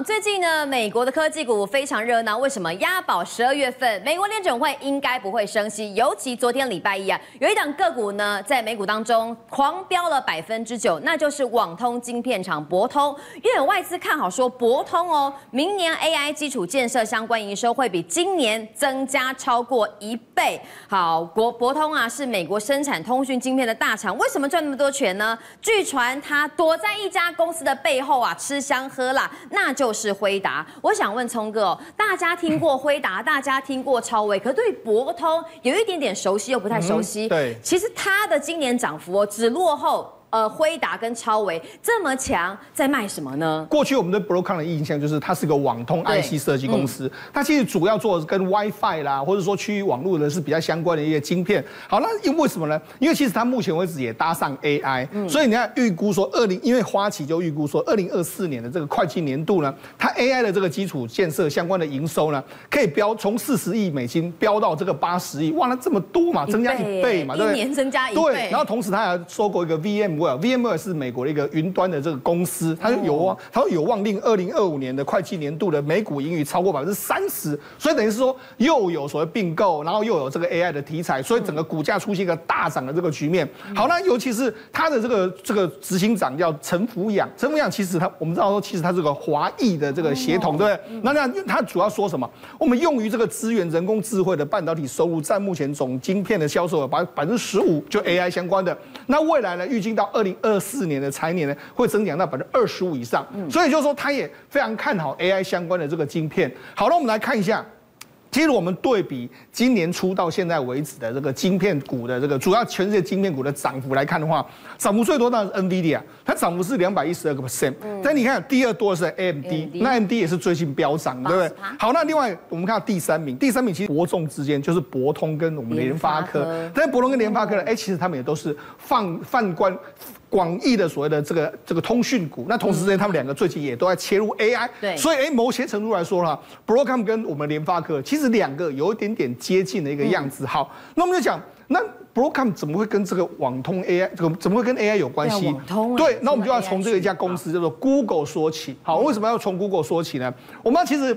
最近呢，美国的科技股非常热闹。为什么？押宝十二月份，美国联准会应该不会升息。尤其昨天礼拜一啊，有一档个股呢，在美股当中狂飙了百分之九，那就是网通晶片厂博通。因为有外资看好说，博通哦，明年 AI 基础建设相关营收会比今年增加超过一倍。好，国博通啊，是美国生产通讯晶片的大厂，为什么赚那么多钱呢？据传他躲在一家公司的背后啊，吃香喝辣，那就。就是辉达，我想问聪哥，大家听过辉达，大家听过超威，可对博通有一点点熟悉又不太熟悉。嗯、对，其实它的今年涨幅只落后。呃，辉达跟超微这么强，在卖什么呢？过去我们对 Broadcom 的印象就是它是个网通 IC 设计公司，它其实主要做的是跟 WiFi 啦，或者说区域网络的是比较相关的一些晶片。好，那因为什么呢？因为其实它目前为止也搭上 AI，所以你看预估说二零，因为花旗就预估说二零二四年的这个会计年度呢，它 AI 的这个基础建设相关的营收呢，可以飙从四十亿美金飙到这个八十亿，哇，那这么多嘛，增加一倍嘛，对不对？一年增加一倍。对，然后同时它还收购一个 VM。VMware 是美国的一个云端的这个公司，它有望，它有望令二零二五年的会计年度的每股盈余超过百分之三十，所以等于是说又有所谓并购，然后又有这个 AI 的题材，所以整个股价出现一个大涨的这个局面。好，那尤其是它的这个这个执行长叫陈福养，陈福养其实他我们知道说，其实他是个华裔的这个血统，对不对？那那他主要说什么？我们用于这个资源人工智慧的半导体收入占目前总晶片的销售额百百分之十五，就 AI 相关的。那未来呢，预计到二零二。四年的财年呢，会增长到百分之二十五以上，所以就是说，他也非常看好 AI 相关的这个晶片。好了，我们来看一下。其实我们对比今年初到现在为止的这个晶片股的这个主要全世界晶片股的涨幅来看的话，涨幅最多当然是 NVIDIA，它涨幅是两百一十二个 percent。但你看第二多的是 AMD，那 AMD 也是最近飙涨，对不对？好，那另外我们看到第三名，第三名其实伯仲之间就是博通跟我们联发科，但是博通跟联发科呢，哎，其实他们也都是放放观。广义的所谓的这个这个通讯股，那同时之间他们两个最近也都在切入 AI，对，所以哎，某些程度来说哈，Broadcom 跟我们联发科其实两个有一点点接近的一个样子。好，那我们就讲，那 Broadcom 怎么会跟这个网通 AI 这个怎么会跟 AI 有关系？网通对，那我们就要从这个一家公司叫做 Google 说起。好，为什么要从 Google 说起呢？我们其实。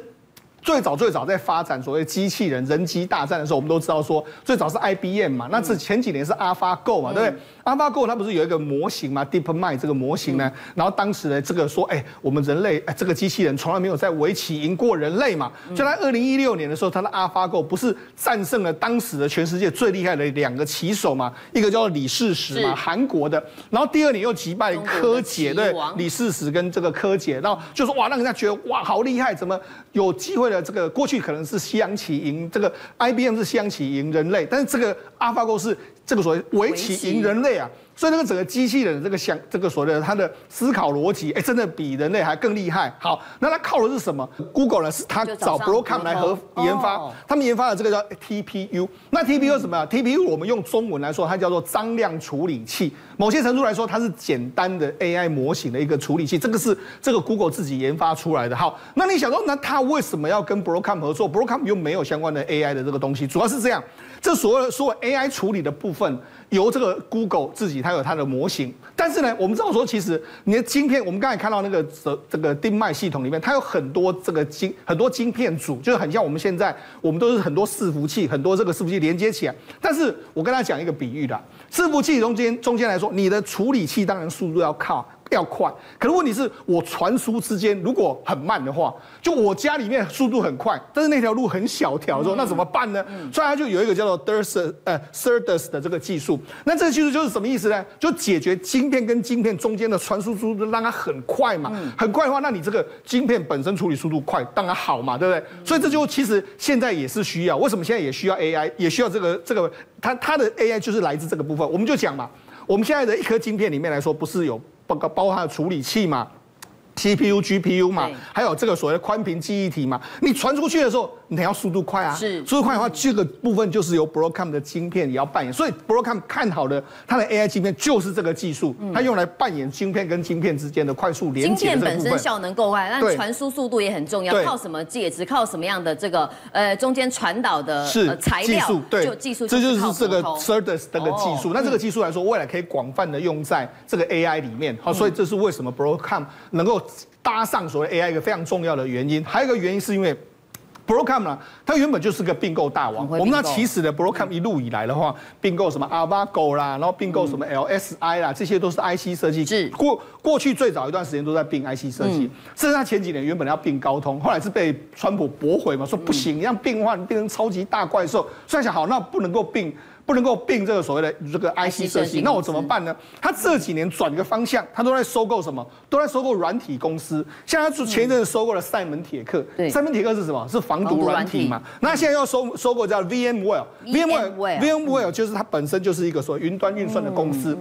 最早最早在发展所谓机器人人机大战的时候，我们都知道说，最早是 IBM 嘛，那是前几年是 AlphaGo 嘛，对不对？AlphaGo 它不是有一个模型嘛，DeepMind 这个模型呢，然后当时呢，这个说，哎，我们人类，哎，这个机器人从来没有在围棋赢过人类嘛。就在二零一六年的时候，它的 AlphaGo 不是战胜了当时的全世界最厉害的两个棋手嘛，一个叫做李世石嘛，韩国的，然后第二年又击败柯洁，对，李世石跟这个柯洁，然后就说哇，让人家觉得哇，好厉害，怎么有机会这个过去可能是西洋棋赢这个 IBM 是西洋棋赢人类，但是这个 AlphaGo 是这个所谓围棋赢人类啊。所以那个整个机器人这个想这个所谓的它的思考逻辑，哎，真的比人类还更厉害。好，那它靠的是什么？Google 呢？是它找 Broadcom 来和研发，他们研发的这个叫 TPU。那 TPU 什么啊？TPU 我们用中文来说，它叫做张量处理器。某些程度来说，它是简单的 AI 模型的一个处理器。这个是这个 Google 自己研发出来的。好，那你想说，那它为什么要跟 Broadcom 合作？Broadcom 又没有相关的 AI 的这个东西，主要是这样。这所谓的所谓 AI 处理的部分，由这个 Google 自己它有它的模型，但是呢，我们知道说，其实你的晶片，我们刚才看到那个这这个 d i m i 系统里面，它有很多这个晶很多晶片组，就是很像我们现在我们都是很多伺服器，很多这个伺服器连接起来。但是我跟他讲一个比喻的，伺服器中间中间来说，你的处理器当然速度要靠。要快，可是问题是我传输之间如果很慢的话，就我家里面速度很快，但是那条路很小条的时候，那怎么办呢？所以它就有一个叫做 SerDes 呃 SerDes 的这个技术。那这个技术就是什么意思呢？就解决晶片跟晶片中间的传输速度让它很快嘛，很快的话，那你这个晶片本身处理速度快，当然好嘛，对不对？所以这就其实现在也是需要，为什么现在也需要 AI，也需要这个这个它它的 AI 就是来自这个部分。我们就讲嘛，我们现在的一颗晶片里面来说，不是有。包括包含处理器嘛，CPU、GPU 嘛，还有这个所谓的宽频记忆体嘛，你传出去的时候。你要速度快啊，是速度快的话，这个部分就是由 Broadcom 的晶片也要扮演。所以 Broadcom 看好的它的 AI 晶片就是这个技术，它用来扮演晶片跟晶片之间的快速连接。晶片本身效能够快，但传输速度也很重要。靠什么介质？靠什么样的这个呃中间传导的材料？对，就技术，这就是这个 SerDes 这个技术。那这个技术来说，未来可以广泛的用在这个 AI 里面。好，所以这是为什么 Broadcom 能够搭上所谓 AI 一个非常重要的原因。还有一个原因是因为。Broadcom 呢，它原本就是个并购大王。我们那其实的 Broadcom 一路以来的话，并购什么 Avago 啦，然后并购什么 LSI 啦，这些都是 IC 设计。是过过去最早一段时间都在并 IC 设计，甚至他前几年原本要并高通，后来是被川普驳回嘛，说不行，你这样并的话，你变成超级大怪兽。所以想好，那不能够并。不能够并这个所谓的这个 IC 设计，那我怎么办呢？他这几年转一个方向，他都在收购什么？都在收购软体公司。像他前一阵子收购了赛门铁克，赛门铁克是什么？是防毒软体嘛？那现在要收收购叫 VMware，VMware，VMware 就是它本身就是一个所谓云端运算的公司。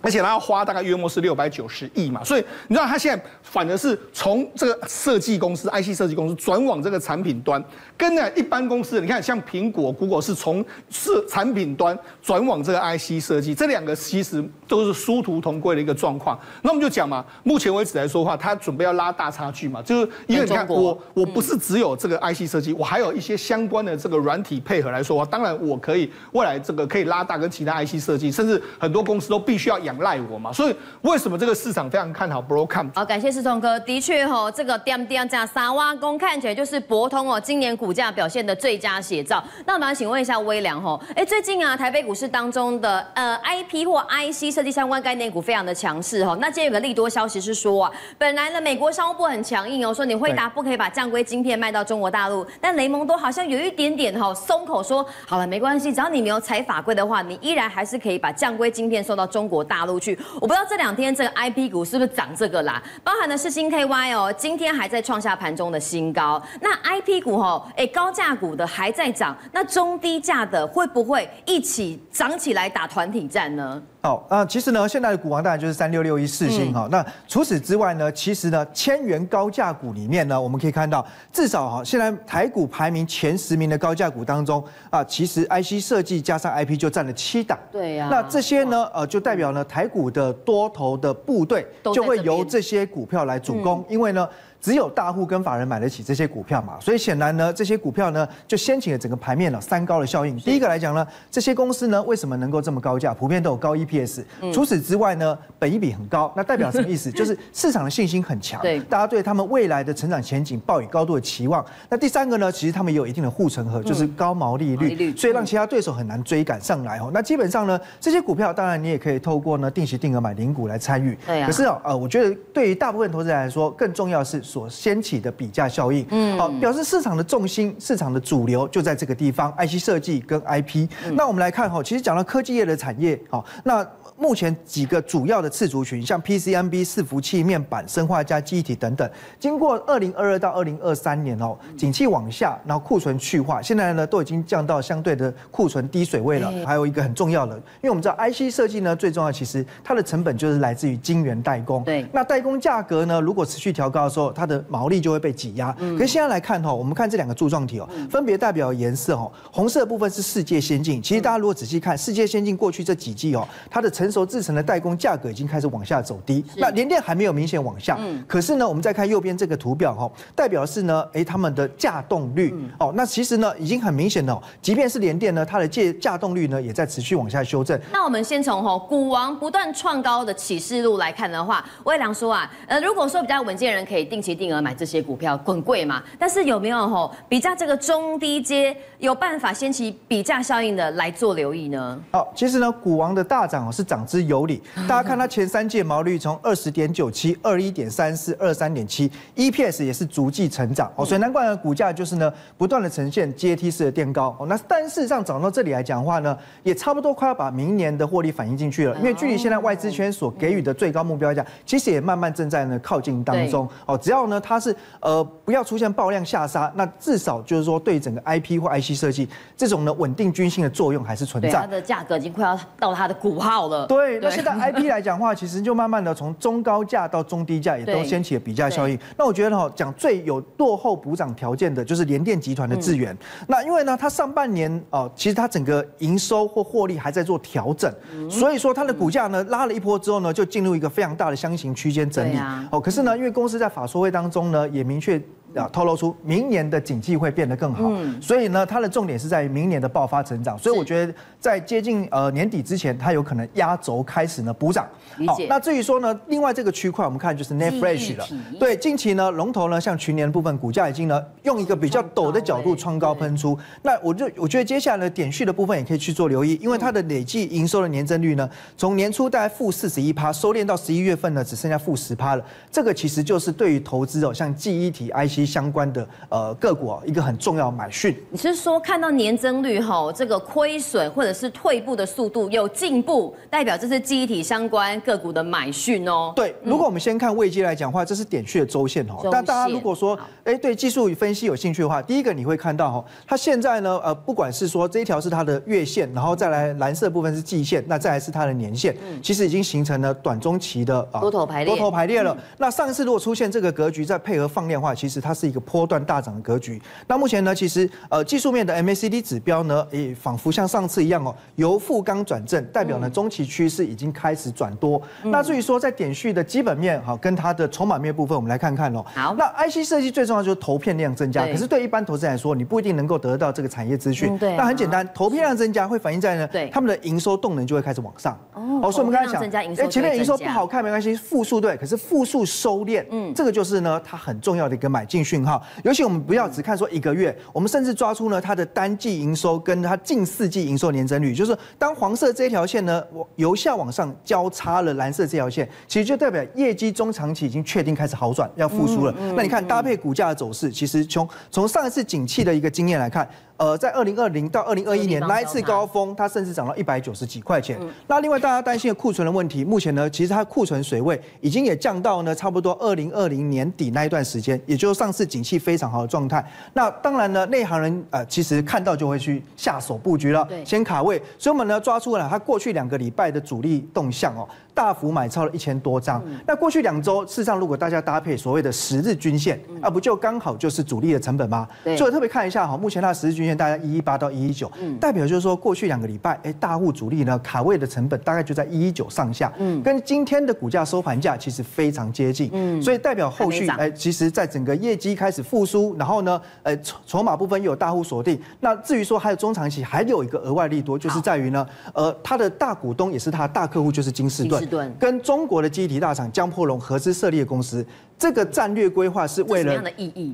而且他要花大概约莫是六百九十亿嘛，所以你知道他现在反而是从这个设计公司、IC 设计公司转往这个产品端，跟呢一般公司，你看像苹果、Google 是从设产品端转往这个 IC 设计，这两个其实都是殊途同归的一个状况。那我们就讲嘛，目前为止来说的话，他准备要拉大差距嘛，就是因为你看我我不是只有这个 IC 设计，我还有一些相关的这个软体配合来说话，当然我可以未来这个可以拉大跟其他 IC 设计，甚至很多公司都必须要。仰赖我嘛，所以为什么这个市场非常看好 Broadcom？好，感谢世聪哥。的确哈，这个点点这样三挖工看起来就是博通哦，今年股价表现的最佳写照。那我们要请问一下微良哈，哎，最近啊，台北股市当中的呃 IP 或 IC 设计相关概念股非常的强势哈。那今天有个利多消息是说啊，本来呢美国商务部很强硬哦，说你惠达不可以把降规晶片卖到中国大陆，但雷蒙多好像有一点点哈松口说，好了没关系，只要你没有踩法规的话，你依然还是可以把降规晶片送到中国大陆去。我不知道这两天这个 IP 股是不是涨这个啦？包含的是新 KY 哦，今天还在创下盘中的新高。那 IP 股哦，哎，高价股的还在涨，那中低价的会不会一起涨起来打团体战呢？好，那其实呢，现在的股王当然就是三六六一四星哈。那除此之外呢，其实呢，千元高价股里面呢，我们可以看到，至少哈，现在台股排名前十名的高价股当中啊，其实 IC 设计加上 IP 就占了七档。对呀。那这些呢，呃，就代表呢，台股的多头的部队就会由这些股票来主攻，因为呢。只有大户跟法人买得起这些股票嘛，所以显然呢，这些股票呢就掀起了整个盘面了三高的效应。第一个来讲呢，这些公司呢为什么能够这么高价？普遍都有高 EPS。除此之外呢，本益比很高，那代表什么意思？就是市场的信心很强，对，大家对他们未来的成长前景抱以高度的期望。那第三个呢，其实他们也有一定的护城河，就是高毛利率，所以让其他对手很难追赶上来哦。那基本上呢，这些股票当然你也可以透过呢定期定额买零股来参与。对啊。可是哦，呃，我觉得对于大部分投资人来说，更重要是所掀起的比价效应，嗯，好，表示市场的重心、市场的主流就在这个地方，IC 设计跟 IP。那我们来看哈，其实讲到科技业的产业，好，那。目前几个主要的次族群，像 PCMB、伺服器、面板、生化加、记忆体等等，经过二零二二到二零二三年哦，景气往下，然后库存去化，现在呢都已经降到相对的库存低水位了。还有一个很重要的，因为我们知道 IC 设计呢最重要，其实它的成本就是来自于晶圆代工。对。那代工价格呢，如果持续调高的时候，它的毛利就会被挤压。嗯。可是现在来看哈，我们看这两个柱状体哦，分别代表颜色哦，红色的部分是世界先进。其实大家如果仔细看世界先进过去这几季哦，它的成成熟制成的代工价格已经开始往下走低，那联电还没有明显往下。嗯，可是呢，我们再看右边这个图表哈，代表的是呢，哎，他们的价动率哦，那其实呢，已经很明显了。即便是联电呢，它的借价动率呢，也在持续往下修正。那我们先从哈股王不断创高的启示录来看的话，魏良说啊，呃，如果说比较稳健的人可以定期定额买这些股票，滚贵嘛。但是有没有吼比价这个中低阶有办法掀起比价效应的来做留意呢？好，其实呢，股王的大涨哦是涨。之有理，大家看它前三季毛率从二十点九七、二一点三四、二三点七，EPS 也是逐季成长哦，所以难怪呢股价就是呢不断的呈现阶梯式的垫高哦。那但事实上涨到这里来讲的话呢，也差不多快要把明年的获利反映进去了，因为距离现在外资圈所给予的最高目标价，其实也慢慢正在呢靠近当中哦。只要要呢它是呃不要出现爆量下杀，那至少就是说对整个 IP 或 IC 设计这种呢稳定军心的作用还是存在。它的价格已经快要到它的股号了。对，那现在 IP 来讲的话，其实就慢慢的从中高价到中低价也都掀起了比价效应。那我觉得哈，讲最有落后补涨条件的就是联电集团的智源。嗯、那因为呢，它上半年哦，其实它整个营收或获利还在做调整，嗯、所以说它的股价呢拉了一波之后呢，就进入一个非常大的箱型区间整理。哦，可是呢，因为公司在法说当中呢也明确。啊，透露出明年的景气会变得更好，嗯，所以呢，它的重点是在于明年的爆发成长，所以我觉得在接近呃年底之前，它有可能压轴开始呢补涨。好，那至于说呢，另外这个区块我们看就是 Flash 了，对，近期呢龙头呢像群联部分股价已经呢用一个比较陡的角度创高喷出，那我就我觉得接下来的点序的部分也可以去做留意，因为它的累计营收的年增率呢，从年初大概负四十一趴，收敛到十一月份呢只剩下负十趴了，这个其实就是对于投资哦，像记忆体 IC。相关的呃个股啊，一个很重要买讯。你是说看到年增率哈，这个亏损或者是退步的速度有进步，代表这是记忆体相关个股的买讯哦？对，如果我们先看位阶来讲的话，这是点序的周线哦。但大家如果说哎对技术与分析有兴趣的话，第一个你会看到哈，它现在呢呃不管是说这一条是它的月线，然后再来蓝色部分是季线，那再来是它的年线，其实已经形成了短中期的啊多头排列，多头排列了。那上一次如果出现这个格局，再配合放量的话，其实它是一个波段大涨的格局。那目前呢，其实呃技术面的 MACD 指标呢，也仿佛像上次一样哦，由负刚转正，代表呢中期趋势已经开始转多。嗯、那至于说在点序的基本面哈，跟它的筹码面部分，我们来看看哦。好，那 IC 设计最重要就是投片量增加，可是对一般投资人来说，你不一定能够得到这个产业资讯。嗯、对、啊。那很简单，投片量增加会反映在呢，对他们的营收动能就会开始往上。哦。所以我们刚才讲，哎，前面营收不好看没关系，负数对，可是负数收敛，嗯，这个就是呢它很重要的一个买进讯号，尤其。我们不要只看说一个月，我们甚至抓出呢它的单季营收跟它近四季营收年增率，就是当黄色这条线呢由下往上交叉了蓝色这条线，其实就代表业绩中长期已经确定开始好转，要复苏了。那你看搭配股价的走势，其实从从上一次景气的一个经验来看。呃，在二零二零到二零二一年那一次高峰，它甚至涨到一百九十几块钱。嗯、那另外大家担心的库存的问题，目前呢，其实它库存水位已经也降到呢差不多二零二零年底那一段时间，也就是上次景气非常好的状态。那当然呢，内行人呃其实看到就会去下手布局了，先卡位。所以我们呢抓出了它过去两个礼拜的主力动向哦。大幅买超了一千多张。那过去两周，事实上如果大家搭配所谓的十日均线，啊，不就刚好就是主力的成本吗？所以特别看一下哈，目前它的十日均线大概一一八到一一九，代表就是说过去两个礼拜，哎，大户主力呢卡位的成本大概就在一一九上下，嗯，跟今天的股价收盘价其实非常接近，嗯，所以代表后续哎，其实在整个业绩开始复苏，然后呢，呃，筹筹码部分又有大户锁定。那至于说还有中长期，还有一个额外利多，就是在于呢，呃，他的大股东也是他的大客户，就是金士顿。跟中国的记忆体大厂江波龙合资设立的公司，这个战略规划是为了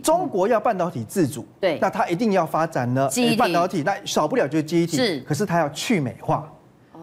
中国要半导体自主，对，那它一定要发展呢半导体，那少不了就是记忆体，是，可是它要去美化。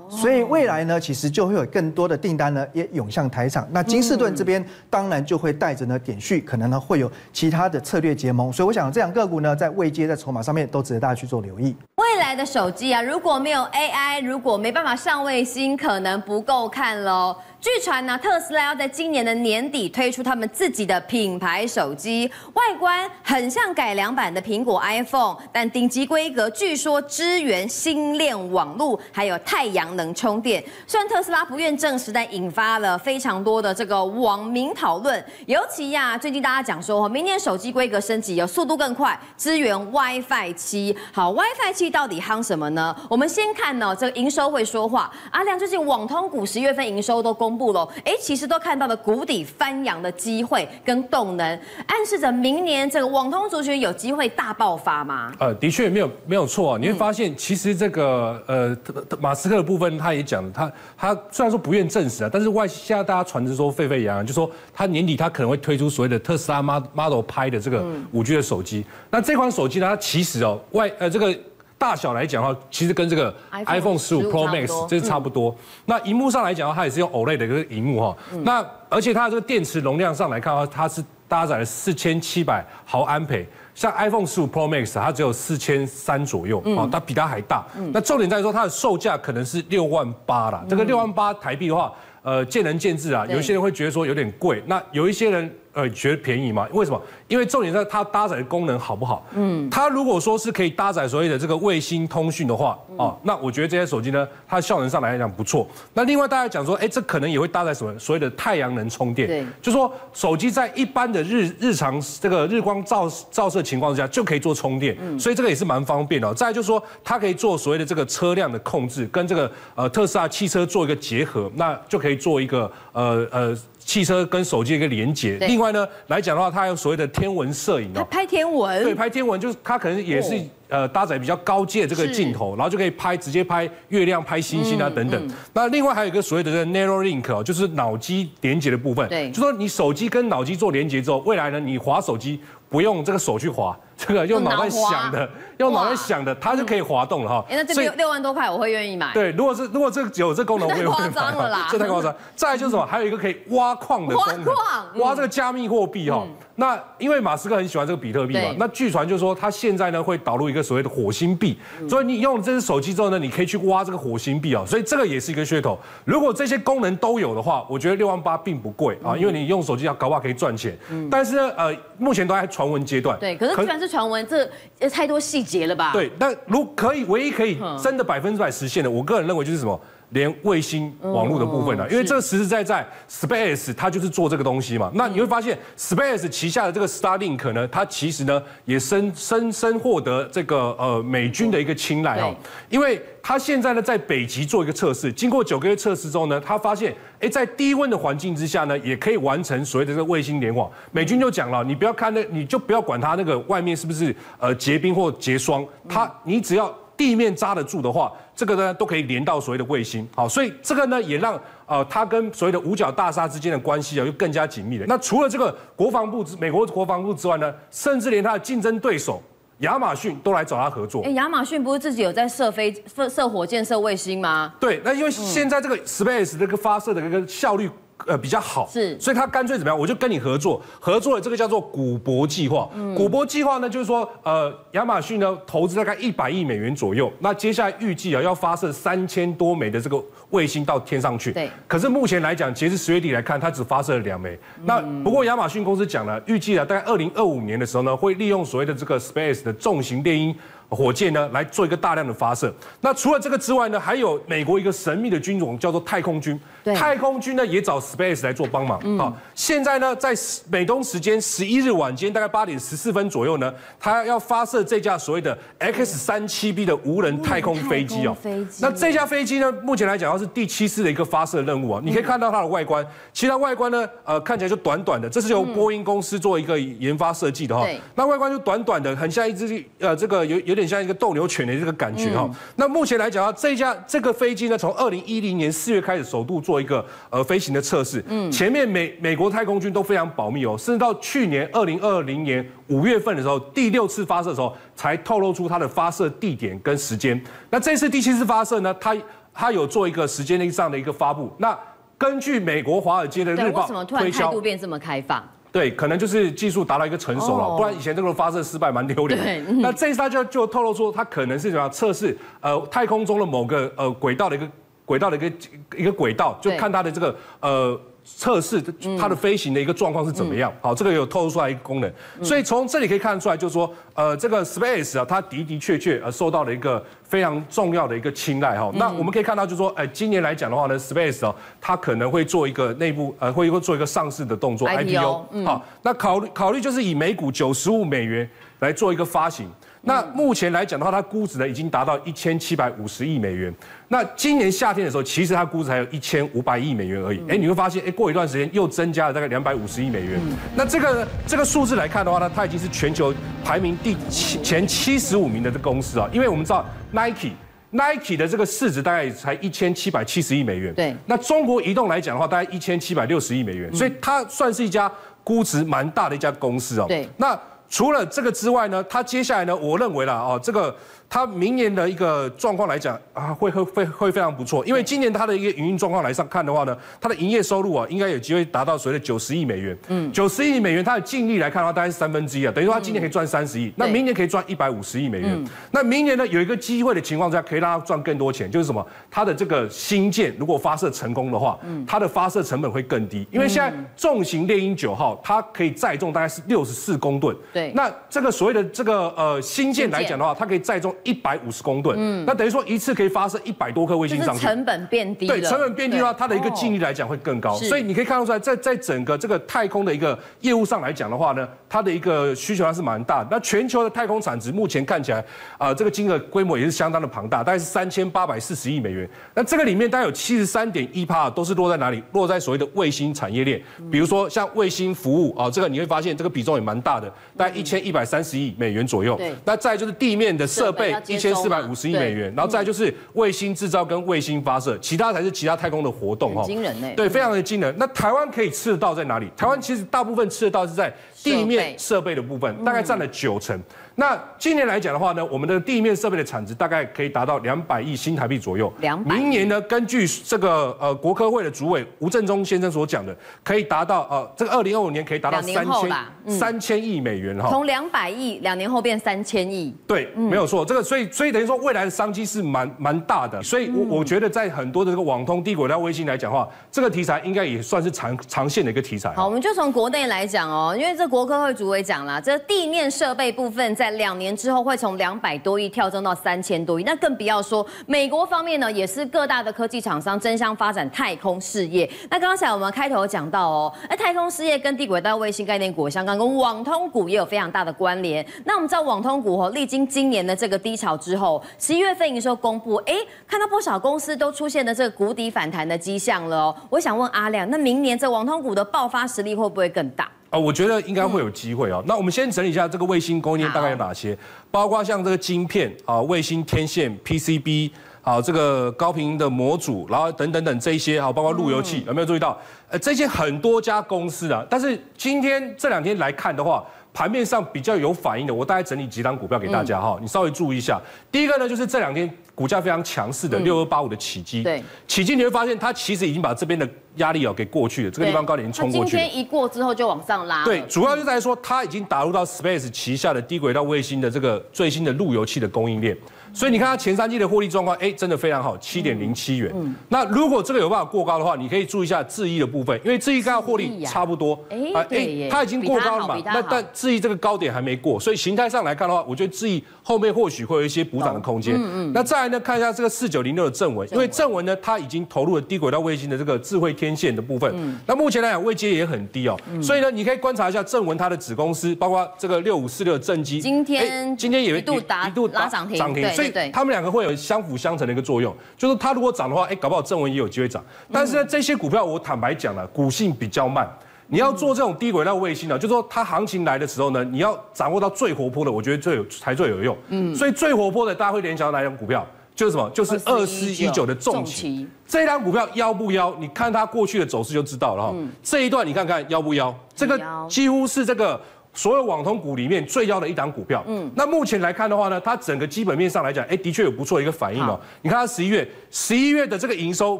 所以未来呢，其实就会有更多的订单呢，也涌向台厂。那金士顿这边当然就会带着呢点序，可能呢会有其他的策略结盟。所以我想这两个股呢，在未接、在筹码上面都值得大家去做留意。未来的手机啊，如果没有 AI，如果没办法上卫星，可能不够看喽。据传呢，特斯拉要在今年的年底推出他们自己的品牌手机，外观很像改良版的苹果 iPhone，但顶级规格据说支援星链网络，还有太阳能充电。虽然特斯拉不愿证实，但引发了非常多的这个网民讨论。尤其呀、啊，最近大家讲说，明年手机规格升级，有速度更快，支援 WiFi 七。好，WiFi 七到底夯什么呢？我们先看呢，这个营收会说话。阿亮最近网通股十月份营收都公。公布了，哎，其实都看到了谷底翻扬的机会跟动能，暗示着明年这个网通族群有机会大爆发吗？呃，的确没有没有错啊。你会发现，其实这个呃马斯克的部分，他也讲了，他他虽然说不愿证实啊，但是外现在大家传着说沸沸扬扬，就说他年底他可能会推出所谓的特斯拉 Model 拍的这个五 G 的手机。那这款手机呢，它其实哦外呃这个。大小来讲的话，其实跟这个 iPhone 十五 Pro Max 这是差不多。嗯、那荧幕上来讲的话，它也是用 OLED 的一个荧幕哈。嗯、那而且它的这个电池容量上来看的话，它是搭载了四千七百毫安培，像 iPhone 十五 Pro Max 它只有四千三左右啊，它比它还大。嗯、那重点在于说它的售价可能是六万八啦。这个六万八台币的话，呃，见仁见智啊。有一些人会觉得说有点贵，那有一些人。呃觉得便宜吗？为什么？因为重点在它搭载的功能好不好？嗯，它如果说是可以搭载所谓的这个卫星通讯的话，哦，那我觉得这些手机呢，它的效能上来讲不错。那另外大家讲说，哎，这可能也会搭载什么所谓的太阳能充电？对，就说手机在一般的日日常这个日光照照射情况之下就可以做充电，嗯，所以这个也是蛮方便的。再来就是说，它可以做所谓的这个车辆的控制，跟这个呃特斯拉汽车做一个结合，那就可以做一个呃呃。汽车跟手机一个连接，另外呢来讲的话，它有所谓的天文摄影哦，拍天文，对，拍天文就是它可能也是呃搭载比较高阶的这个镜头，然后就可以拍直接拍月亮、拍星星啊等等。那另外还有一个所谓的这个 narrow link 哦，就是脑机连接的部分，对，就说你手机跟脑机做连接之后，未来呢你滑手机不用这个手去滑。这个用脑袋想的，用脑袋想的，它就可以滑动了哈。哎，那这六六万多块，我会愿意买。对，如果是如果这有这功能，我会太夸张了啦，这太夸张。再来就是什么？还有一个可以挖矿的功能，挖矿，挖这个加密货币哈。那因为马斯克很喜欢这个比特币嘛，那据传就是说他现在呢会导入一个所谓的火星币，所以你用这只手机之后呢，你可以去挖这个火星币啊，所以这个也是一个噱头。如果这些功能都有的话，我觉得六万八并不贵啊，因为你用手机要搞不好可以赚钱。但是呢，呃，目前都在传闻阶段。对，可是既然是传闻，这。太多细节了吧？对，那如可以，唯一可以真的百分之百实现的，我个人认为就是什么？连卫星网络的部分呢、啊？因为这个实实在在，Space 它就是做这个东西嘛。那你会发现，Space 旗下的这个 Starlink 呢，它其实呢也深深深获得这个呃美军的一个青睐哦。因为它现在呢在北极做一个测试，经过九个月测试之后呢，它发现，哎，在低温的环境之下呢，也可以完成所谓的这个卫星联网。美军就讲了，你不要看那，你就不要管它那个外面是不是呃结冰或结霜，它你只要。地面扎得住的话，这个呢都可以连到所谓的卫星，好，所以这个呢也让呃它跟所谓的五角大厦之间的关系啊又更加紧密了。那除了这个国防部之美国国防部之外呢，甚至连它的竞争对手亚马逊都来找他合作。哎，亚马逊不是自己有在射飞射射火箭、射卫星吗？对，那因为现在这个 Space 这个发射的这个效率。呃，比较好是，所以他干脆怎么样？我就跟你合作，合作的这个叫做古博计划。嗯，古博计划呢，就是说，呃，亚马逊呢投资大概一百亿美元左右，那接下来预计啊要发射三千多枚的这个卫星到天上去。对。可是目前来讲，截至十月底来看，它只发射了两枚。嗯、那不过亚马逊公司讲了，预计啊大概二零二五年的时候呢，会利用所谓的这个 Space 的重型猎鹰。火箭呢来做一个大量的发射。那除了这个之外呢，还有美国一个神秘的军种叫做太空军。对。太空军呢也找 Space 来做帮忙。嗯。好，现在呢在美东时间十一日晚间大概八点十四分左右呢，他要发射这架所谓的 X 三七 B 的无人太空飞机哦。飞机。那这架飞机呢，目前来讲它是第七次的一个发射任务啊。你可以看到它的外观，其他外观呢，呃，看起来就短短的，这是由波音公司做一个研发设计的哈。对。那外观就短短的，很像一只呃，这个有有点。有点像一个斗牛犬的这个感觉哈，那目前来讲啊，这架这个飞机呢，从二零一零年四月开始首度做一个呃飞行的测试，嗯，前面美美国太空军都非常保密哦，甚至到去年二零二零年五月份的时候，第六次发射的时候才透露出它的发射地点跟时间。那这次第七次发射呢，它它有做一个时间上的一个发布。那根据美国华尔街的日报，为什么突然态度变这么开放？对，可能就是技术达到一个成熟了，不然以前这个发射失败蛮丢脸。那这一次他就就透露出，他可能是什么样测试呃太空中的某个呃轨道的一个轨道的一个一个轨道，就看它的这个呃。测试它的飞行的一个状况是怎么样？嗯、好，这个有透露出来一个功能，嗯、所以从这里可以看得出来，就是说，呃，这个 Space 啊，它的的确确呃受到了一个非常重要的一个青睐哈。嗯、那我们可以看到，就是说，哎，今年来讲的话呢，Space 啊，它可能会做一个内部呃，会会做一个上市的动作 IPO，嗯、好，那考虑考虑就是以每股九十五美元来做一个发行。那目前来讲的话，它估值呢已经达到一千七百五十亿美元。那今年夏天的时候，其实它估值还有一千五百亿美元而已。哎，你会发现，哎，过一段时间又增加了大概两百五十亿美元。那这个这个数字来看的话呢，它已经是全球排名第七前七十五名的这个公司啊。因为我们知道 Nike Nike 的这个市值大概才一千七百七十亿美元。对。那中国移动来讲的话，大概一千七百六十亿美元，所以它算是一家估值蛮大的一家公司哦。对。那除了这个之外呢，它接下来呢，我认为啦，哦，这个。它明年的一个状况来讲啊，会会会会非常不错，因为今年它的一个营运状况来上看的话呢，它的营业收入啊，应该有机会达到所谓的九十亿美元。嗯，九十亿美元，它的净利来看的话，大概是三分之一啊，等于说它今年可以赚三十亿，那明年可以赚一百五十亿美元。那明年呢，有一个机会的情况下，可以让它赚更多钱，就是什么？它的这个新建如果发射成功的话，它的发射成本会更低，因为现在重型猎鹰九号它可以载重大概是六十四公吨。对，那这个所谓的这个呃新建来讲的话，它可以载重。一百五十公吨，嗯，那等于说一次可以发射一百多颗卫星上去，成本变低，对，成本变低的话，它的一个净利来讲会更高，所以你可以看得出来，在在整个这个太空的一个业务上来讲的话呢，它的一个需求量是蛮大。的。那全球的太空产值目前看起来，啊，这个金额规模也是相当的庞大，大概是三千八百四十亿美元。那这个里面大概有七十三点一趴都是落在哪里？落在所谓的卫星产业链，比如说像卫星服务啊，这个你会发现这个比重也蛮大的，大概一千一百三十亿美元左右。对，那再就是地面的设备。一千四百五十亿美元，然后再就是卫星制造跟卫星发射，其他才是其他太空的活动哈。惊人呢？对，非常的惊人。那台湾可以吃得到在哪里？台湾其实大部分吃得到是在地面设备的部分，大概占了九成。那今年来讲的话呢，我们的地面设备的产值大概可以达到两百亿新台币左右。两百。明年呢，根据这个呃国科会的主委吴振中先生所讲的，可以达到呃这个二零二五年可以达到三千三千亿美元哈。从两百亿两年后变三千亿。对，没有错。这个所以所以等于说未来的商机是蛮蛮大的。所以我我觉得在很多的这个网通低轨道卫星来讲的话，这个题材应该也算是长长线的一个题材。好，我们就从国内来讲哦，因为这国科会主委讲了，这地面设备部分。在两年之后会从两百多亿跳增到三千多亿，那更不要说美国方面呢，也是各大的科技厂商争相发展太空事业。那刚才我们开头讲到哦，哎，太空事业跟低轨道卫星概念股相关，跟网通股也有非常大的关联。那我们知道网通股哦，历经今年的这个低潮之后，十一月份营收公布，哎，看到不少公司都出现了这个谷底反弹的迹象了哦。我想问阿亮，那明年这网通股的爆发实力会不会更大？啊，我觉得应该会有机会哦。那我们先整理一下这个卫星供应链大概有哪些，包括像这个晶片啊、卫星天线、PCB 啊、这个高频的模组，然后等等等这一些，好，包括路由器，有没有注意到？呃，这些很多家公司啊，但是今天这两天来看的话。盘面上比较有反应的，我大概整理几档股票给大家哈，你稍微注意一下。第一个呢，就是这两天股价非常强势的六二八五的起基。对，启碁你会发现它其实已经把这边的压力哦给过去了，这个地方高点已经冲过去了。今天一过之后就往上拉。对，主要就在说它已经打入到 Space 旗下的低轨道卫星的这个最新的路由器的供应链。所以你看它前三季的获利状况，哎，真的非常好，七点零七元。嗯。那如果这个有办法过高的话，你可以注意一下智易的部分，因为智易刚刚获利差不多。哎，哎，它已经过高了嘛？那但智易这个高点还没过，所以形态上来看的话，我觉得智易后面或许会有一些补涨的空间。嗯嗯。那再来呢，看一下这个四九零六的正文，因为正文呢，它已经投入了低轨道卫星的这个智慧天线的部分。嗯。那目前来讲，位阶也很低哦。嗯。所以呢，你可以观察一下正文它的子公司，包括这个六五四六的正基。今天今天也一度达一度拉涨停，涨停。所以他们两个会。有相辅相成的一个作用，就是它如果涨的话，哎，搞不好正文也有机会涨。但是呢，这些股票我坦白讲了，股性比较慢。你要做这种低轨道卫星呢，就是说它行情来的时候呢，你要掌握到最活泼的，我觉得最有才最有用。嗯，所以最活泼的，大家会联想到哪种股票？就是什么？就是二四一九的重骑。这一档股票妖不妖？你看它过去的走势就知道了哈。这一段你看看妖不妖？这个几乎是这个。所有网通股里面最妖的一档股票，嗯，那目前来看的话呢，它整个基本面上来讲，哎，的确有不错的一个反应哦。你看它十一月，十一月的这个营收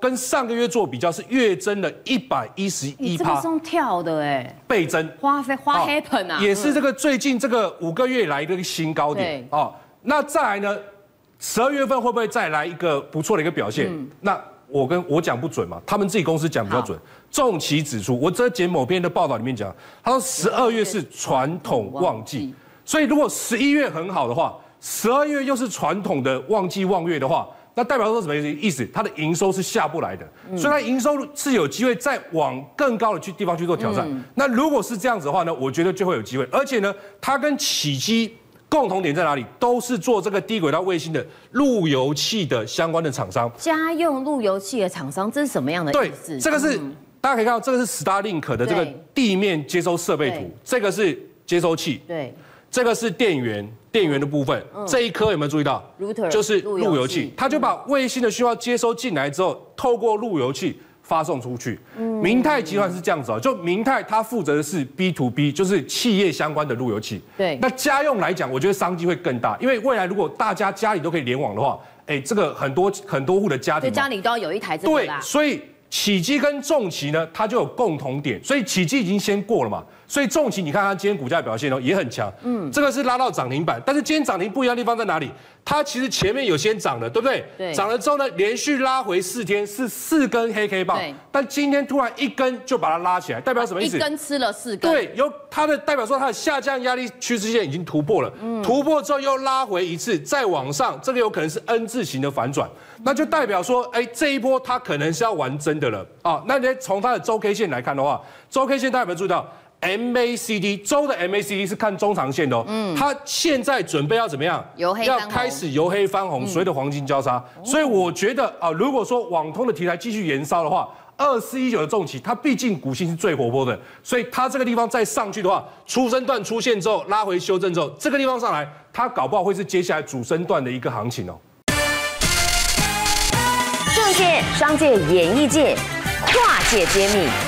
跟上个月做比较是月增了一百一十一趴，这是跳的哎，倍增，花飞花 happen 啊，也是这个最近这个五个月来的一个新高点。哦。那再来呢，十二月份会不会再来一个不错的一个表现？那。我跟我讲不准嘛，他们自己公司讲比较准。重骑指出，我这节某篇的报道里面讲，他说十二月是传统旺季，所以如果十一月很好的话，十二月又是传统的旺季旺月的话，那代表说什么意思？它的营收是下不来的，所以它营收是有机会再往更高的去地方去做挑战。那如果是这样子的话呢，我觉得就会有机会，而且呢，它跟启碁。共同点在哪里？都是做这个低轨道卫星的路由器的相关的厂商。家用路由器的厂商，这是什么样的意思？对，这个是、嗯、大家可以看到，这个是 Starlink 的这个地面接收设备图，这个是接收器，对，这个是电源，电源的部分，嗯、这一颗有没有注意到？Router 就是路由器，它就把卫星的讯号接收进来之后，透过路由器发送出去。明泰集团是这样子啊，就明泰它负责的是 B to B，就是企业相关的路由器。对，那家用来讲，我觉得商机会更大，因为未来如果大家家里都可以联网的话，哎，这个很多很多户的家庭，家里都要有一台这个对，所以启基跟重骑呢，它就有共同点，所以启基已经先过了嘛。所以重骑，你看它今天股价表现哦，也很强。嗯，这个是拉到涨停板，但是今天涨停不一样的地方在哪里？它其实前面有先涨的，对不对？对。涨了之后呢，连续拉回四天，是四根黑 K 棒。对。但今天突然一根就把它拉起来，代表什么意思？一根吃了四根。对，有它的代表说它的下降压力趋势线已经突破了。嗯。突破之后又拉回一次，再往上，这个有可能是 N 字形的反转，那就代表说，哎，这一波它可能是要玩真的了啊。那你从它的周 K 线来看的话，周 K 线大家有没有注意到？MACD 周的 MACD 是看中长线的哦，嗯，它现在准备要怎么样？由黑要开始由黑翻红，所谓的黄金交叉。所以我觉得啊，如果说网通的题材继续延烧的话，二四一九的重企，它毕竟股性是最活泼的，所以它这个地方再上去的话，初升段出现之后拉回修正之后，这个地方上来，它搞不好会是接下来主升段的一个行情哦。政界、商界、演艺界，跨界揭秘。